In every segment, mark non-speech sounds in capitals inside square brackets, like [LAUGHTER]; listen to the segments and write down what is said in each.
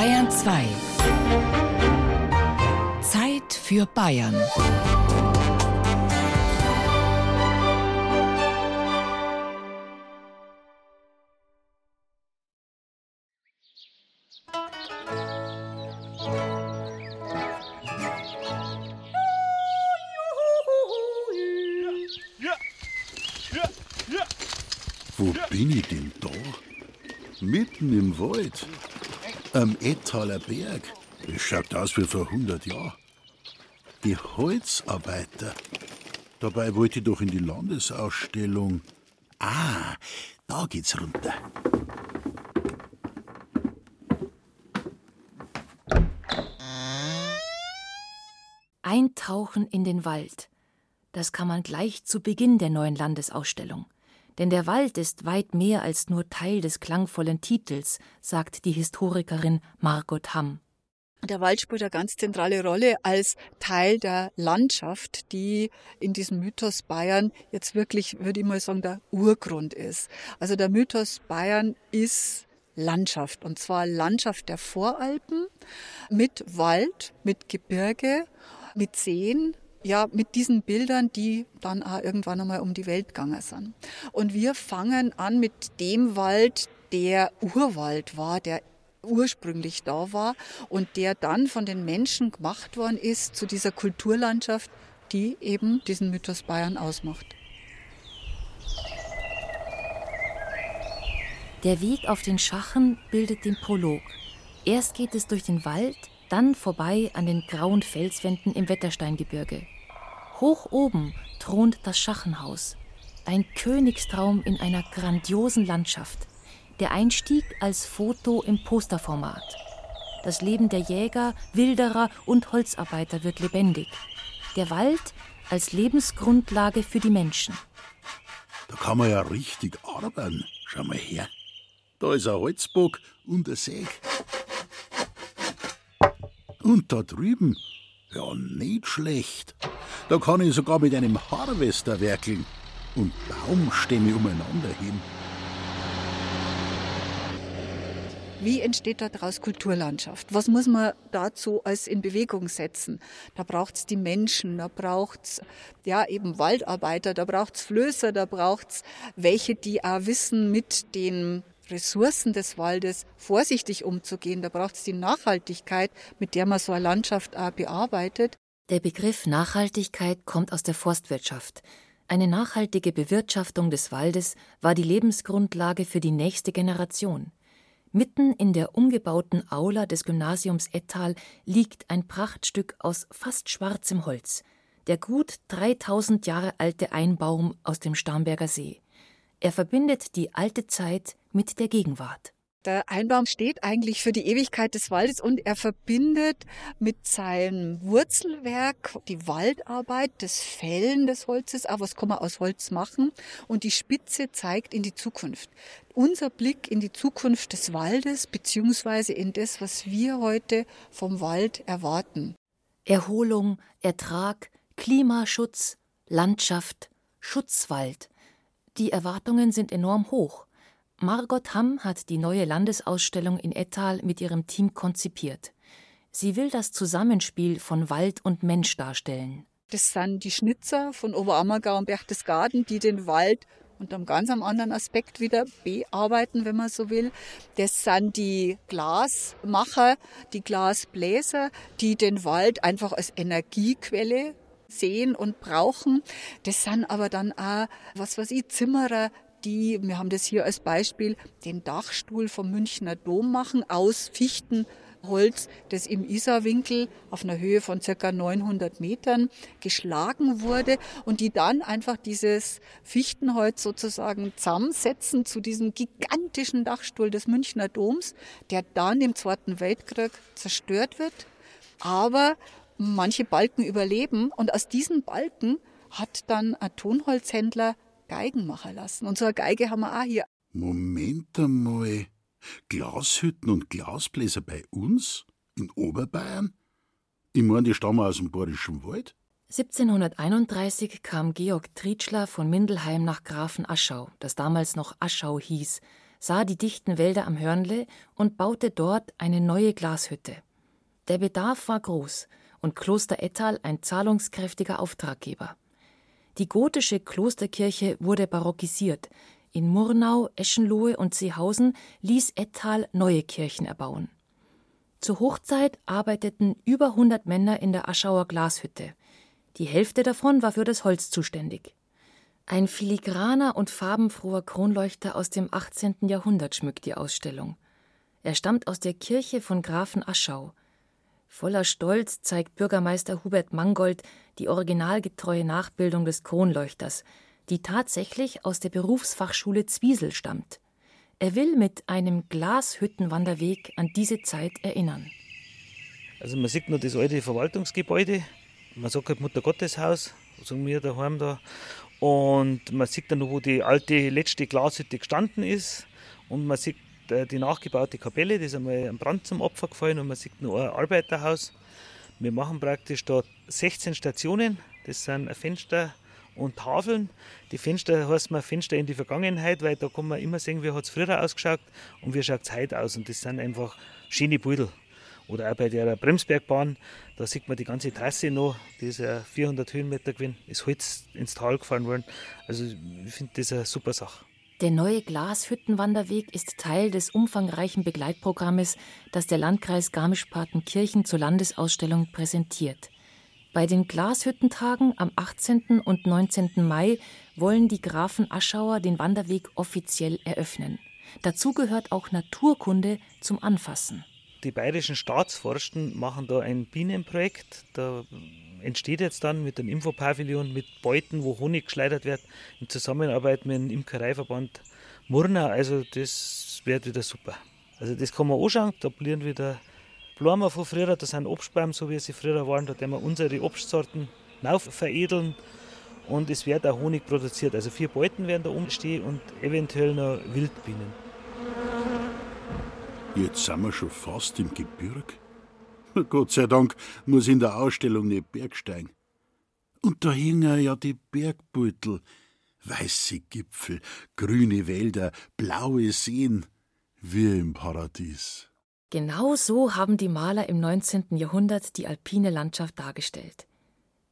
Bayern 2. Zeit für Bayern. Wo bin ich denn da? Mitten im Wald. Am Ettaler Berg. Das schaut aus wie vor 100 Jahren. Die Holzarbeiter. Dabei wollte ich doch in die Landesausstellung. Ah, da geht's runter. Eintauchen in den Wald. Das kann man gleich zu Beginn der neuen Landesausstellung. Denn der Wald ist weit mehr als nur Teil des klangvollen Titels, sagt die Historikerin Margot Hamm. Der Wald spielt eine ganz zentrale Rolle als Teil der Landschaft, die in diesem Mythos Bayern jetzt wirklich, würde ich mal sagen, der Urgrund ist. Also der Mythos Bayern ist Landschaft und zwar Landschaft der Voralpen mit Wald, mit Gebirge, mit Seen, ja, mit diesen Bildern, die dann auch irgendwann einmal um die Welt gegangen sind. Und wir fangen an mit dem Wald, der Urwald war, der ursprünglich da war und der dann von den Menschen gemacht worden ist zu dieser Kulturlandschaft, die eben diesen Mythos Bayern ausmacht. Der Weg auf den Schachen bildet den Prolog. Erst geht es durch den Wald, dann vorbei an den grauen Felswänden im Wettersteingebirge. Hoch oben thront das Schachenhaus, ein Königstraum in einer grandiosen Landschaft. Der Einstieg als Foto im Posterformat. Das Leben der Jäger, Wilderer und Holzarbeiter wird lebendig. Der Wald als Lebensgrundlage für die Menschen. Da kann man ja richtig arbeiten. Schau mal her. Da ist ein Holzbock und ein Säg. Und da drüben, ja, nicht schlecht. Da kann ich sogar mit einem Harvester werkeln und Baumstämme umeinander heben. Wie entsteht daraus Kulturlandschaft? Was muss man dazu als in Bewegung setzen? Da braucht es die Menschen, da braucht es ja, eben Waldarbeiter, da braucht es Flößer, da braucht es welche, die auch wissen, mit den Ressourcen des Waldes vorsichtig umzugehen. Da braucht es die Nachhaltigkeit, mit der man so eine Landschaft auch bearbeitet. Der Begriff Nachhaltigkeit kommt aus der Forstwirtschaft. Eine nachhaltige Bewirtschaftung des Waldes war die Lebensgrundlage für die nächste Generation. Mitten in der umgebauten Aula des Gymnasiums Ettal liegt ein Prachtstück aus fast schwarzem Holz, der gut 3000 Jahre alte Einbaum aus dem Starnberger See. Er verbindet die alte Zeit mit der Gegenwart. Der Einbaum steht eigentlich für die Ewigkeit des Waldes und er verbindet mit seinem Wurzelwerk die Waldarbeit, das Fällen des Holzes, auch was kann man aus Holz machen und die Spitze zeigt in die Zukunft. Unser Blick in die Zukunft des Waldes beziehungsweise in das, was wir heute vom Wald erwarten. Erholung, Ertrag, Klimaschutz, Landschaft, Schutzwald. Die Erwartungen sind enorm hoch. Margot Hamm hat die neue Landesausstellung in Ettal mit ihrem Team konzipiert. Sie will das Zusammenspiel von Wald und Mensch darstellen. Das sind die Schnitzer von Oberammergau und Berchtesgaden, die den Wald unter einem ganz anderen Aspekt wieder bearbeiten, wenn man so will. Das sind die Glasmacher, die Glasbläser, die den Wald einfach als Energiequelle sehen und brauchen. Das sind aber dann auch, was weiß ich, Zimmerer, die, wir haben das hier als Beispiel, den Dachstuhl vom Münchner Dom machen aus Fichtenholz, das im Isarwinkel auf einer Höhe von circa 900 Metern geschlagen wurde und die dann einfach dieses Fichtenholz sozusagen zusammensetzen zu diesem gigantischen Dachstuhl des Münchner Doms, der dann im Zweiten Weltkrieg zerstört wird. Aber manche Balken überleben und aus diesen Balken hat dann ein Tonholzhändler Geigen machen lassen. Und so eine Geige haben wir auch hier. Moment einmal. Glashütten und Glasbläser bei uns? In Oberbayern? Ich meine, die stammen aus dem Bayerischen Wald. 1731 kam Georg Trietschler von Mindelheim nach Grafenaschau, das damals noch Aschau hieß. sah die dichten Wälder am Hörnle und baute dort eine neue Glashütte. Der Bedarf war groß und Kloster Ettal ein zahlungskräftiger Auftraggeber. Die gotische Klosterkirche wurde barockisiert. In Murnau, Eschenlohe und Seehausen ließ Ettal neue Kirchen erbauen. Zur Hochzeit arbeiteten über 100 Männer in der Aschauer Glashütte. Die Hälfte davon war für das Holz zuständig. Ein filigraner und farbenfroher Kronleuchter aus dem 18. Jahrhundert schmückt die Ausstellung. Er stammt aus der Kirche von Grafen Aschau. Voller Stolz zeigt Bürgermeister Hubert Mangold die originalgetreue Nachbildung des Kronleuchters, die tatsächlich aus der Berufsfachschule Zwiesel stammt. Er will mit einem Glashüttenwanderweg an diese Zeit erinnern. Also man sieht nur das alte Verwaltungsgebäude, man sagt halt Mutter sagen wir daheim da. Und man sieht dann wo die alte letzte Glashütte gestanden ist. Und man sieht die nachgebaute Kapelle, das ist einmal ein Brand zum Opfer gefallen. Und man sieht noch ein Arbeiterhaus. Wir machen praktisch da 16 Stationen. Das sind Fenster und Tafeln. Die Fenster heißt man Fenster in die Vergangenheit, weil da kann man immer sehen, wie hat es früher ausgeschaut und wie schaut es heute aus. Und das sind einfach schöne Bilder. Oder auch bei der Bremsbergbahn, da sieht man die ganze Trasse noch, die ist ja 400 Höhenmeter gewesen, ist Holz ins Tal gefahren worden. Also ich finde das eine super Sache. Der neue Glashüttenwanderweg ist Teil des umfangreichen Begleitprogrammes, das der Landkreis Garmisch-Partenkirchen zur Landesausstellung präsentiert. Bei den Glashüttentagen am 18. und 19. Mai wollen die Grafen Aschauer den Wanderweg offiziell eröffnen. Dazu gehört auch Naturkunde zum Anfassen. Die bayerischen Staatsforsten machen da ein Bienenprojekt. Da entsteht jetzt dann mit dem Infopavillon, mit Beuten, wo Honig geschleudert wird, in Zusammenarbeit mit dem Imkereiverband Murnau. Also das wird wieder super. Also das kann man anschauen. Da blühen wieder Blumen von früher. Da sind Obstbäume, so wie sie früher waren. Da werden wir unsere Obstsorten veredeln. Und es wird auch Honig produziert. Also vier Beuten werden da umstehen und eventuell noch Wildbienen. Jetzt sind wir schon fast im Gebirg. [LAUGHS] Gott sei Dank muss in der Ausstellung nicht Bergsteigen. Und da hingen ja die Bergbeutel, weiße Gipfel, grüne Wälder, blaue Seen, wie im Paradies. Genau so haben die Maler im 19. Jahrhundert die alpine Landschaft dargestellt.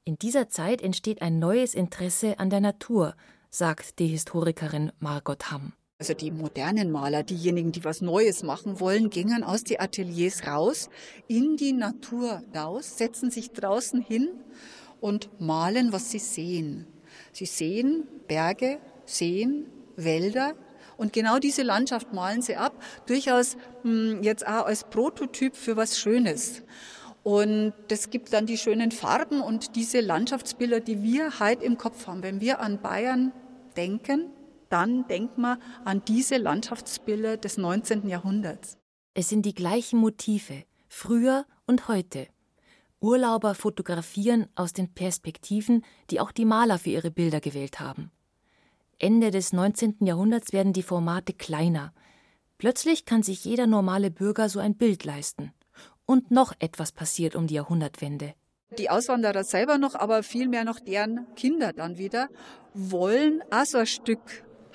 In dieser Zeit entsteht ein neues Interesse an der Natur, sagt die Historikerin Margot Hamm. Also die modernen Maler, diejenigen, die was Neues machen wollen, gingen aus die Ateliers raus, in die Natur raus, setzen sich draußen hin und malen, was sie sehen. Sie sehen Berge, Seen, Wälder und genau diese Landschaft malen sie ab, durchaus hm, jetzt auch als Prototyp für was Schönes. Und das gibt dann die schönen Farben und diese Landschaftsbilder, die wir heute im Kopf haben. Wenn wir an Bayern denken, dann denkt man an diese Landschaftsbilder des 19. Jahrhunderts. Es sind die gleichen Motive, früher und heute. Urlauber fotografieren aus den Perspektiven, die auch die Maler für ihre Bilder gewählt haben. Ende des 19. Jahrhunderts werden die Formate kleiner. Plötzlich kann sich jeder normale Bürger so ein Bild leisten. Und noch etwas passiert um die Jahrhundertwende. Die Auswanderer selber noch, aber vielmehr noch deren Kinder dann wieder, wollen auch so ein Stück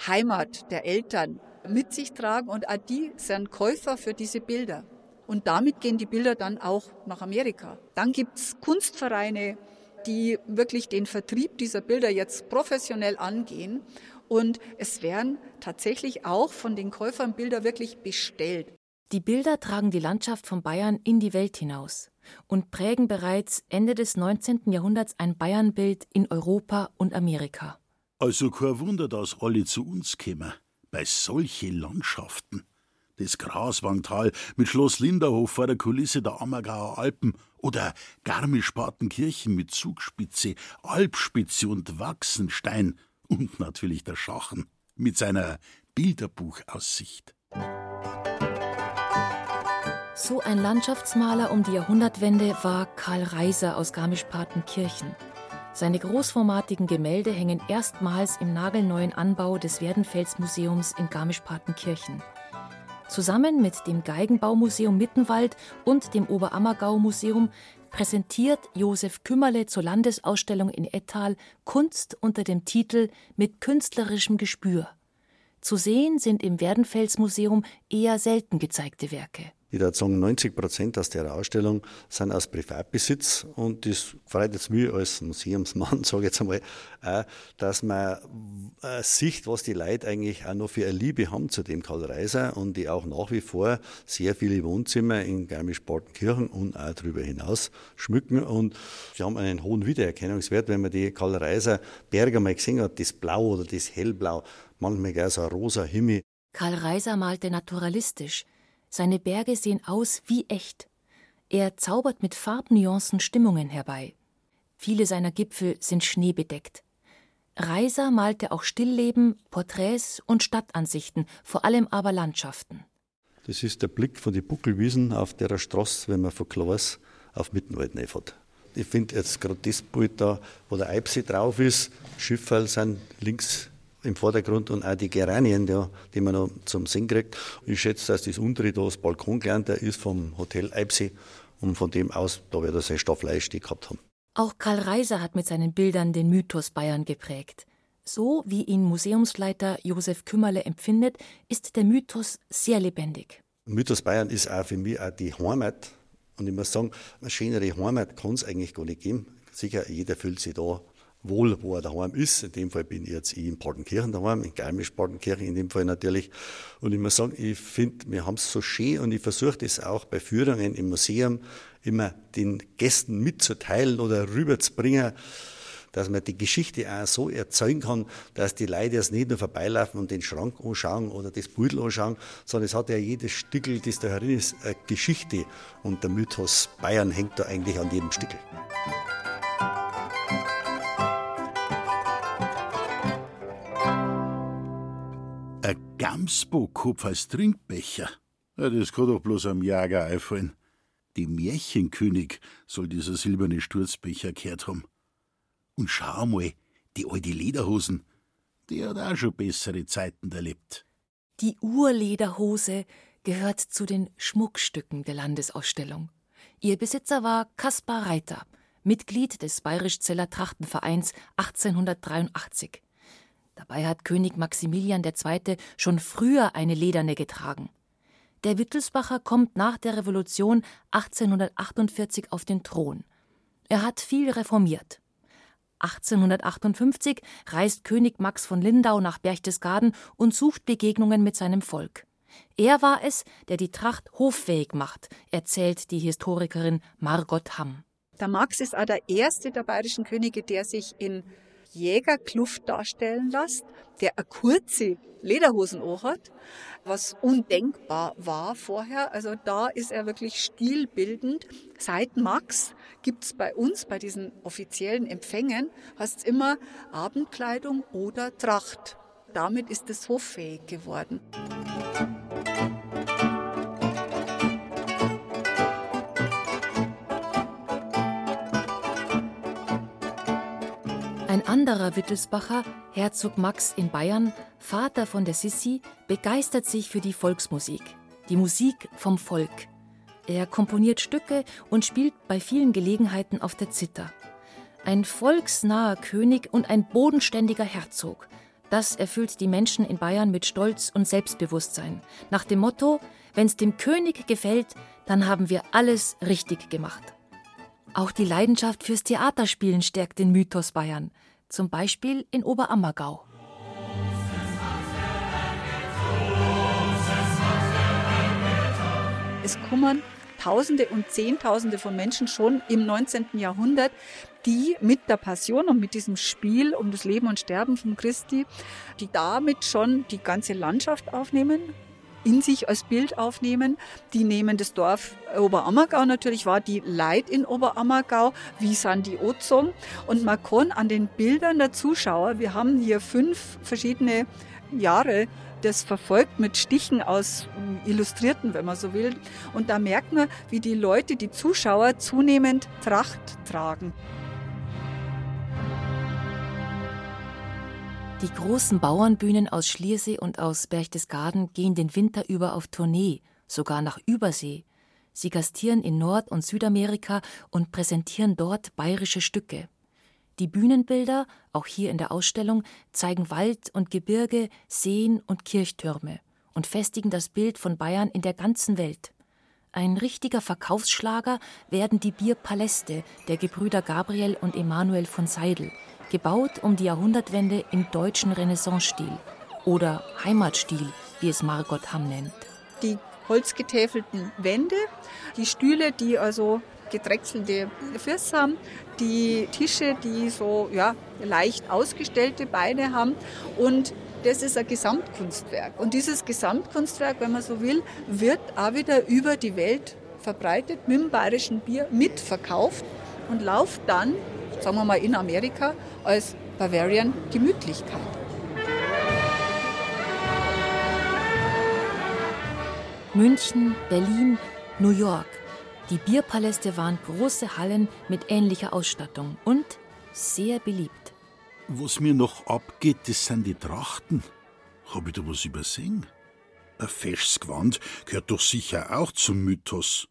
Heimat der Eltern mit sich tragen und auch die sind Käufer für diese Bilder. Und damit gehen die Bilder dann auch nach Amerika. Dann gibt's Kunstvereine, die wirklich den Vertrieb dieser Bilder jetzt professionell angehen. Und es werden tatsächlich auch von den Käufern Bilder wirklich bestellt. Die Bilder tragen die Landschaft von Bayern in die Welt hinaus und prägen bereits Ende des 19. Jahrhunderts ein Bayernbild in Europa und Amerika. Also kein Wunder, dass alle zu uns kämen. Bei solche Landschaften. Das Graswangtal mit Schloss Linderhof vor der Kulisse der Ammergauer Alpen oder Garmisch-Partenkirchen mit Zugspitze, Alpspitze und Wachsenstein und natürlich der Schachen mit seiner Bilderbuchaussicht. So ein Landschaftsmaler um die Jahrhundertwende war Karl Reiser aus Garmisch-Partenkirchen. Seine großformatigen Gemälde hängen erstmals im nagelneuen Anbau des Werdenfels-Museums in Garmisch-Partenkirchen. Zusammen mit dem Geigenbaumuseum Mittenwald und dem Oberammergau-Museum präsentiert Josef Kümmerle zur Landesausstellung in Ettal Kunst unter dem Titel Mit künstlerischem Gespür. Zu sehen sind im Werdenfels-Museum eher selten gezeigte Werke. Ich würde sagen, 90 Prozent aus der Ausstellung sind aus Privatbesitz und das freut jetzt mich als Museumsmann, [LAUGHS] sage ich jetzt einmal, auch, dass man äh, sieht, was die Leute eigentlich auch noch für eine Liebe haben zu dem Karl Reiser und die auch nach wie vor sehr viele Wohnzimmer in Garmisch-Partenkirchen und auch darüber hinaus schmücken und sie haben einen hohen Wiedererkennungswert, wenn man die Karl Reiser Berge mal gesehen hat, das Blau oder das Hellblau, manchmal gar so ein rosa Himmel. Karl Reiser malte naturalistisch, seine Berge sehen aus wie echt. Er zaubert mit Farbnuancen Stimmungen herbei. Viele seiner Gipfel sind schneebedeckt. Reiser malte auch Stillleben, Porträts und Stadtansichten, vor allem aber Landschaften. Das ist der Blick von den Buckelwiesen auf der Straße, wenn man von Klaas auf Mittenwald fährt. Ich finde jetzt gerade das Bild da, wo der Eibsee drauf ist, Schifferl sind links im Vordergrund und auch die Geranien, ja, die man noch zum Sinn kriegt. ich schätze, dass das untere da das Balkon gelernt ist vom Hotel Eibsee und von dem aus, da wird er sein Staffeleinstieg gehabt haben. Auch Karl Reiser hat mit seinen Bildern den Mythos Bayern geprägt. So wie ihn Museumsleiter Josef Kümmerle empfindet, ist der Mythos sehr lebendig. Mythos Bayern ist auch für mich auch die Heimat. Und ich muss sagen, eine schönere Heimat kann es eigentlich gar nicht geben. Sicher, jeder fühlt sich da wohl, wo er daheim ist. In dem Fall bin ich jetzt in Partenkirchen daheim, in Garmisch-Partenkirchen in dem Fall natürlich. Und ich muss sagen, ich finde, wir haben es so schön und ich versuche das auch bei Führungen im Museum immer den Gästen mitzuteilen oder rüberzubringen, dass man die Geschichte auch so erzeugen kann, dass die Leute jetzt nicht nur vorbeilaufen und den Schrank anschauen oder das Beutel anschauen, sondern es hat ja jedes Stückel, das da herin ist, eine Geschichte. Und der Mythos Bayern hängt da eigentlich an jedem Stückel. Gamsbo-Kopf als Trinkbecher. Ja, das kann doch bloß am Jager einfallen. Die Märchenkönig soll dieser silberne Sturzbecher gehört haben. Und schau mal, die alte Lederhosen, die hat auch schon bessere Zeiten erlebt. Die Urlederhose gehört zu den Schmuckstücken der Landesausstellung. Ihr Besitzer war Kaspar Reiter, Mitglied des Bayerisch-Zeller Trachtenvereins 1883. Dabei hat König Maximilian II. schon früher eine lederne getragen. Der Wittelsbacher kommt nach der Revolution 1848 auf den Thron. Er hat viel reformiert. 1858 reist König Max von Lindau nach Berchtesgaden und sucht Begegnungen mit seinem Volk. Er war es, der die Tracht hoffähig macht, erzählt die Historikerin Margot Hamm. Der Max ist auch der erste der bayerischen Könige, der sich in Jägerkluft darstellen lässt, der eine kurze Lederhosen hat, was undenkbar war vorher. Also da ist er wirklich stilbildend. Seit Max gibt es bei uns, bei diesen offiziellen Empfängen, hast immer Abendkleidung oder Tracht. Damit ist es hoffähig geworden. Ein anderer Wittelsbacher, Herzog Max in Bayern, Vater von der Sissi, begeistert sich für die Volksmusik, die Musik vom Volk. Er komponiert Stücke und spielt bei vielen Gelegenheiten auf der Zither. Ein volksnaher König und ein bodenständiger Herzog. Das erfüllt die Menschen in Bayern mit Stolz und Selbstbewusstsein. Nach dem Motto: Wenn's dem König gefällt, dann haben wir alles richtig gemacht. Auch die Leidenschaft fürs Theaterspielen stärkt den Mythos Bayern zum Beispiel in Oberammergau. Es kommen Tausende und Zehntausende von Menschen schon im 19. Jahrhundert, die mit der Passion und mit diesem Spiel um das Leben und Sterben von Christi, die damit schon die ganze Landschaft aufnehmen, in sich als Bild aufnehmen. Die nehmen das Dorf Oberammergau natürlich wahr, die Leid in Oberammergau, wie sind die Ozong. Und man kann an den Bildern der Zuschauer, wir haben hier fünf verschiedene Jahre das verfolgt mit Stichen aus Illustrierten, wenn man so will. Und da merkt man, wie die Leute, die Zuschauer zunehmend Tracht tragen. Die großen Bauernbühnen aus Schliersee und aus Berchtesgaden gehen den Winter über auf Tournee, sogar nach Übersee. Sie gastieren in Nord- und Südamerika und präsentieren dort bayerische Stücke. Die Bühnenbilder, auch hier in der Ausstellung, zeigen Wald und Gebirge, Seen und Kirchtürme und festigen das Bild von Bayern in der ganzen Welt. Ein richtiger Verkaufsschlager werden die Bierpaläste der Gebrüder Gabriel und Emanuel von Seidel, gebaut um die Jahrhundertwende im deutschen Renaissancestil oder Heimatstil, wie es Margot Hamm nennt. Die holzgetäfelten Wände, die Stühle, die also gedrechselte Füße haben, die Tische, die so ja, leicht ausgestellte Beine haben und das ist ein Gesamtkunstwerk. Und dieses Gesamtkunstwerk, wenn man so will, wird auch wieder über die Welt verbreitet, mit dem bayerischen Bier mitverkauft und läuft dann, sagen wir mal in Amerika, als Bavarian Gemütlichkeit. München, Berlin, New York. Die Bierpaläste waren große Hallen mit ähnlicher Ausstattung und sehr beliebt. Was mir noch abgeht, das sind die Trachten. Hab ich da was übersehen? Ein fesches Gewand gehört doch sicher auch zum Mythos.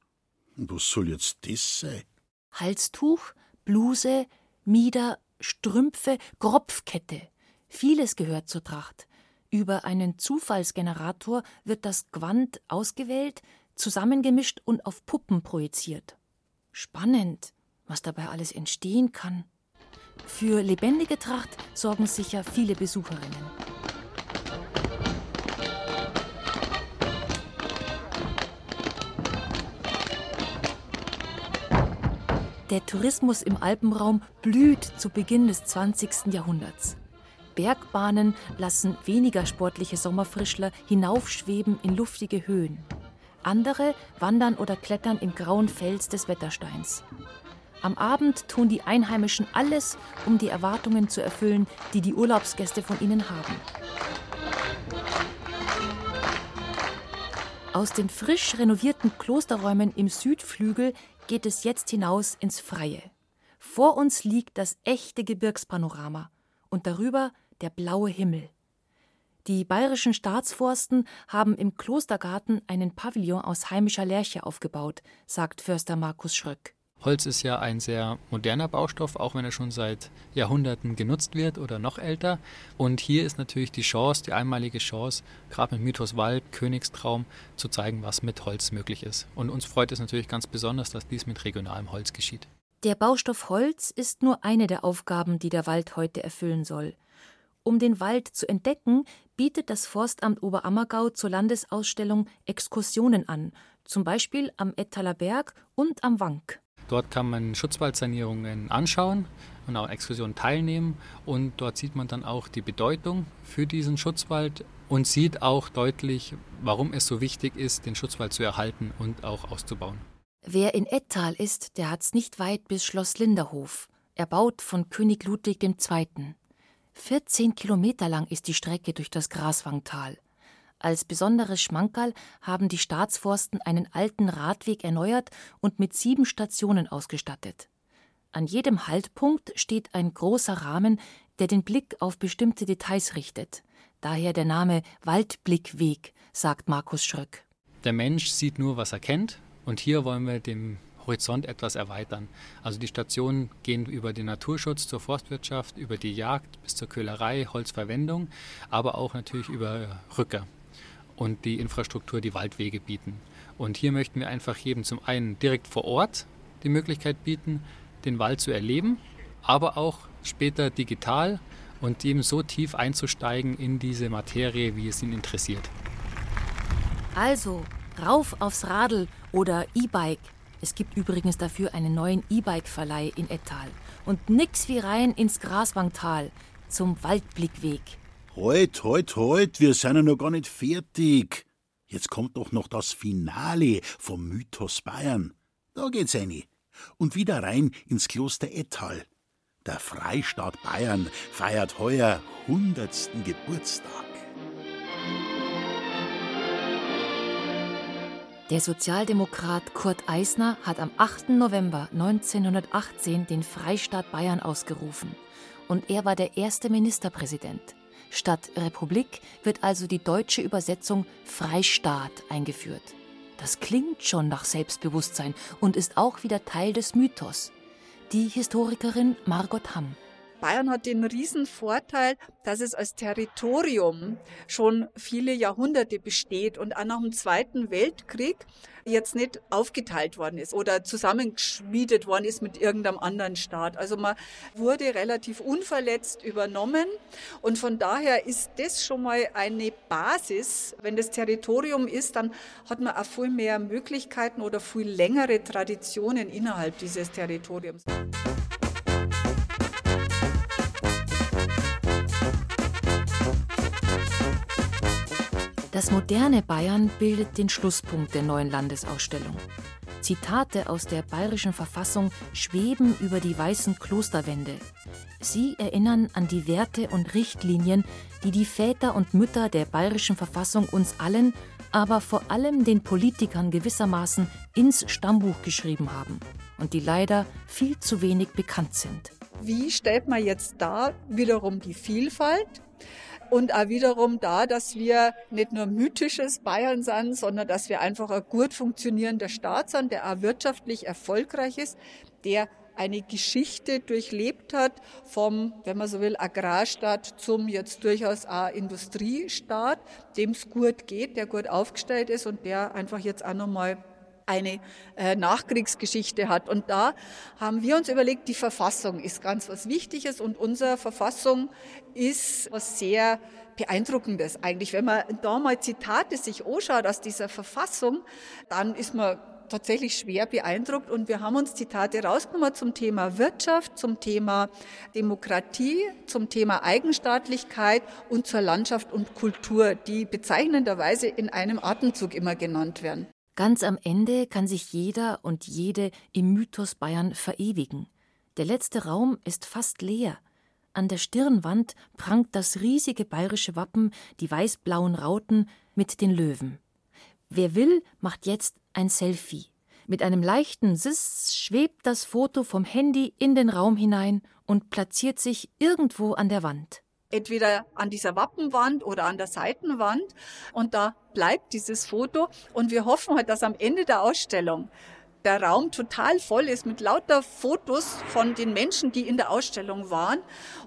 Was soll jetzt das sein? Halstuch, Bluse, Mieder, Strümpfe, Kropfkette. Vieles gehört zur Tracht. Über einen Zufallsgenerator wird das Gewand ausgewählt, zusammengemischt und auf Puppen projiziert. Spannend, was dabei alles entstehen kann. Für lebendige Tracht sorgen sicher viele Besucherinnen. Der Tourismus im Alpenraum blüht zu Beginn des 20. Jahrhunderts. Bergbahnen lassen weniger sportliche Sommerfrischler hinaufschweben in luftige Höhen. Andere wandern oder klettern im grauen Fels des Wettersteins. Am Abend tun die Einheimischen alles, um die Erwartungen zu erfüllen, die die Urlaubsgäste von ihnen haben. Aus den frisch renovierten Klosterräumen im Südflügel geht es jetzt hinaus ins Freie. Vor uns liegt das echte Gebirgspanorama und darüber der blaue Himmel. Die bayerischen Staatsforsten haben im Klostergarten einen Pavillon aus heimischer Lärche aufgebaut, sagt Förster Markus Schröck. Holz ist ja ein sehr moderner Baustoff, auch wenn er schon seit Jahrhunderten genutzt wird oder noch älter. Und hier ist natürlich die Chance, die einmalige Chance, gerade mit Mythos Wald, Königstraum, zu zeigen, was mit Holz möglich ist. Und uns freut es natürlich ganz besonders, dass dies mit regionalem Holz geschieht. Der Baustoff Holz ist nur eine der Aufgaben, die der Wald heute erfüllen soll. Um den Wald zu entdecken, bietet das Forstamt Oberammergau zur Landesausstellung Exkursionen an, zum Beispiel am Ettaler Berg und am Wank. Dort kann man Schutzwaldsanierungen anschauen und auch Exkursionen teilnehmen und dort sieht man dann auch die Bedeutung für diesen Schutzwald und sieht auch deutlich, warum es so wichtig ist, den Schutzwald zu erhalten und auch auszubauen. Wer in Ettal ist, der hat's nicht weit bis Schloss Linderhof, erbaut von König Ludwig II. 14 Kilometer lang ist die Strecke durch das Graswangtal. Als besonderes Schmankerl haben die Staatsforsten einen alten Radweg erneuert und mit sieben Stationen ausgestattet. An jedem Haltpunkt steht ein großer Rahmen, der den Blick auf bestimmte Details richtet. Daher der Name Waldblickweg, sagt Markus Schröck. Der Mensch sieht nur, was er kennt, und hier wollen wir den Horizont etwas erweitern. Also die Stationen gehen über den Naturschutz zur Forstwirtschaft, über die Jagd bis zur Köhlerei, Holzverwendung, aber auch natürlich über Rücker und die Infrastruktur, die Waldwege bieten. Und hier möchten wir einfach jedem zum einen direkt vor Ort die Möglichkeit bieten, den Wald zu erleben, aber auch später digital und eben so tief einzusteigen in diese Materie, wie es ihn interessiert. Also, rauf aufs Radl oder E-Bike. Es gibt übrigens dafür einen neuen E-Bike-Verleih in Ettal. Und nix wie rein ins Graswangtal zum Waldblickweg. Halt, halt, halt, wir sind ja noch gar nicht fertig. Jetzt kommt doch noch das Finale vom Mythos Bayern. Da geht's rein. Und wieder rein ins Kloster Ettal. Der Freistaat Bayern feiert heuer 100. Geburtstag. Der Sozialdemokrat Kurt Eisner hat am 8. November 1918 den Freistaat Bayern ausgerufen. Und er war der erste Ministerpräsident. Statt Republik wird also die deutsche Übersetzung Freistaat eingeführt. Das klingt schon nach Selbstbewusstsein und ist auch wieder Teil des Mythos. Die Historikerin Margot Hamm. Bayern hat den riesen Vorteil, dass es als Territorium schon viele Jahrhunderte besteht und auch nach dem Zweiten Weltkrieg jetzt nicht aufgeteilt worden ist oder zusammengeschmiedet worden ist mit irgendeinem anderen Staat. Also man wurde relativ unverletzt übernommen und von daher ist das schon mal eine Basis. Wenn das Territorium ist, dann hat man auch viel mehr Möglichkeiten oder viel längere Traditionen innerhalb dieses Territoriums. Das moderne Bayern bildet den Schlusspunkt der neuen Landesausstellung. Zitate aus der bayerischen Verfassung schweben über die weißen Klosterwände. Sie erinnern an die Werte und Richtlinien, die die Väter und Mütter der bayerischen Verfassung uns allen, aber vor allem den Politikern gewissermaßen ins Stammbuch geschrieben haben und die leider viel zu wenig bekannt sind. Wie stellt man jetzt da wiederum die Vielfalt und auch wiederum da, dass wir nicht nur mythisches Bayern sind, sondern dass wir einfach ein gut funktionierender Staat sind, der auch wirtschaftlich erfolgreich ist, der eine Geschichte durchlebt hat vom, wenn man so will, Agrarstaat zum jetzt durchaus auch Industriestaat, dem es gut geht, der gut aufgestellt ist und der einfach jetzt auch nochmal eine äh, Nachkriegsgeschichte hat. Und da haben wir uns überlegt, die Verfassung ist ganz was Wichtiges und unsere Verfassung ist was sehr Beeindruckendes eigentlich. Wenn man da mal Zitate sich anschaut aus dieser Verfassung, dann ist man tatsächlich schwer beeindruckt und wir haben uns Zitate rausgenommen zum Thema Wirtschaft, zum Thema Demokratie, zum Thema Eigenstaatlichkeit und zur Landschaft und Kultur, die bezeichnenderweise in einem Atemzug immer genannt werden. Ganz am Ende kann sich jeder und jede im Mythos Bayern verewigen. Der letzte Raum ist fast leer. An der Stirnwand prangt das riesige bayerische Wappen, die weiß-blauen Rauten mit den Löwen. Wer will, macht jetzt ein Selfie. Mit einem leichten Siss schwebt das Foto vom Handy in den Raum hinein und platziert sich irgendwo an der Wand entweder an dieser Wappenwand oder an der Seitenwand. Und da bleibt dieses Foto. Und wir hoffen halt, dass am Ende der Ausstellung der Raum total voll ist mit lauter Fotos von den Menschen, die in der Ausstellung waren.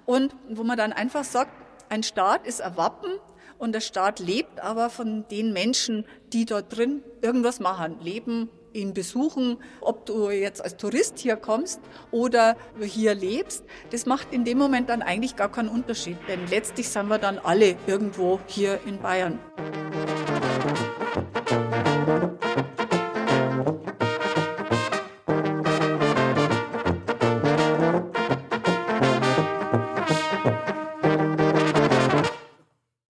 Und wo man dann einfach sagt, ein Staat ist ein Wappen und der Staat lebt aber von den Menschen, die dort drin irgendwas machen, leben, ihn besuchen, ob du jetzt als Tourist hier kommst oder hier lebst, das macht in dem Moment dann eigentlich gar keinen Unterschied, denn letztlich sind wir dann alle irgendwo hier in Bayern.